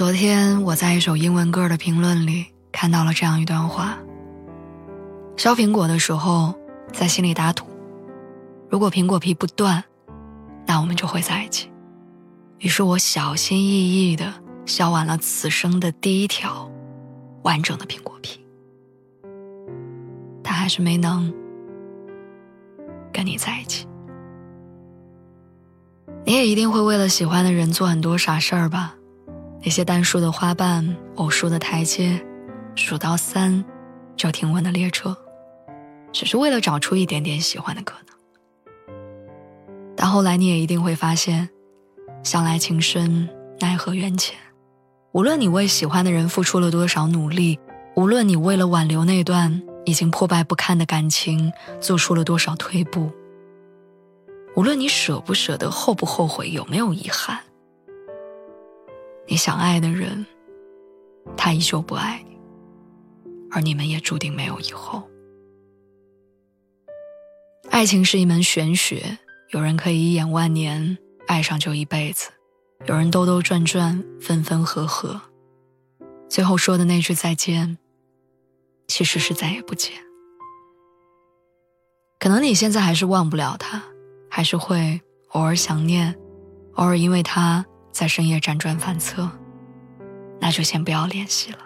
昨天我在一首英文歌的评论里看到了这样一段话：削苹果的时候，在心里打赌，如果苹果皮不断，那我们就会在一起。于是我小心翼翼地削完了此生的第一条完整的苹果皮，但还是没能跟你在一起。你也一定会为了喜欢的人做很多傻事儿吧？那些单数的花瓣，偶数的台阶，数到三就停稳的列车，只是为了找出一点点喜欢的可能。但后来你也一定会发现，向来情深奈何缘浅。无论你为喜欢的人付出了多少努力，无论你为了挽留那段已经破败不堪的感情做出了多少退步，无论你舍不舍得、后不后悔、有没有遗憾。你想爱的人，他依旧不爱你，而你们也注定没有以后。爱情是一门玄学，有人可以一眼万年，爱上就一辈子；有人兜兜转转，分分合合，最后说的那句再见，其实是再也不见。可能你现在还是忘不了他，还是会偶尔想念，偶尔因为他。在深夜辗转反侧，那就先不要联系了。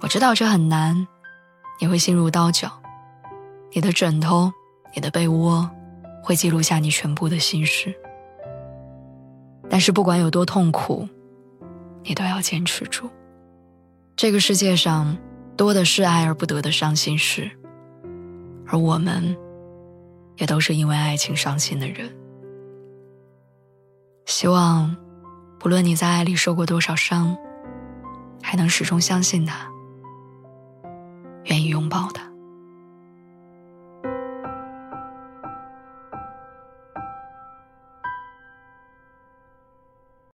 我知道这很难，你会心如刀绞，你的枕头、你的被窝会记录下你全部的心事。但是不管有多痛苦，你都要坚持住。这个世界上多的是爱而不得的伤心事，而我们，也都是因为爱情伤心的人。希望，不论你在爱里受过多少伤，还能始终相信他，愿意拥抱他。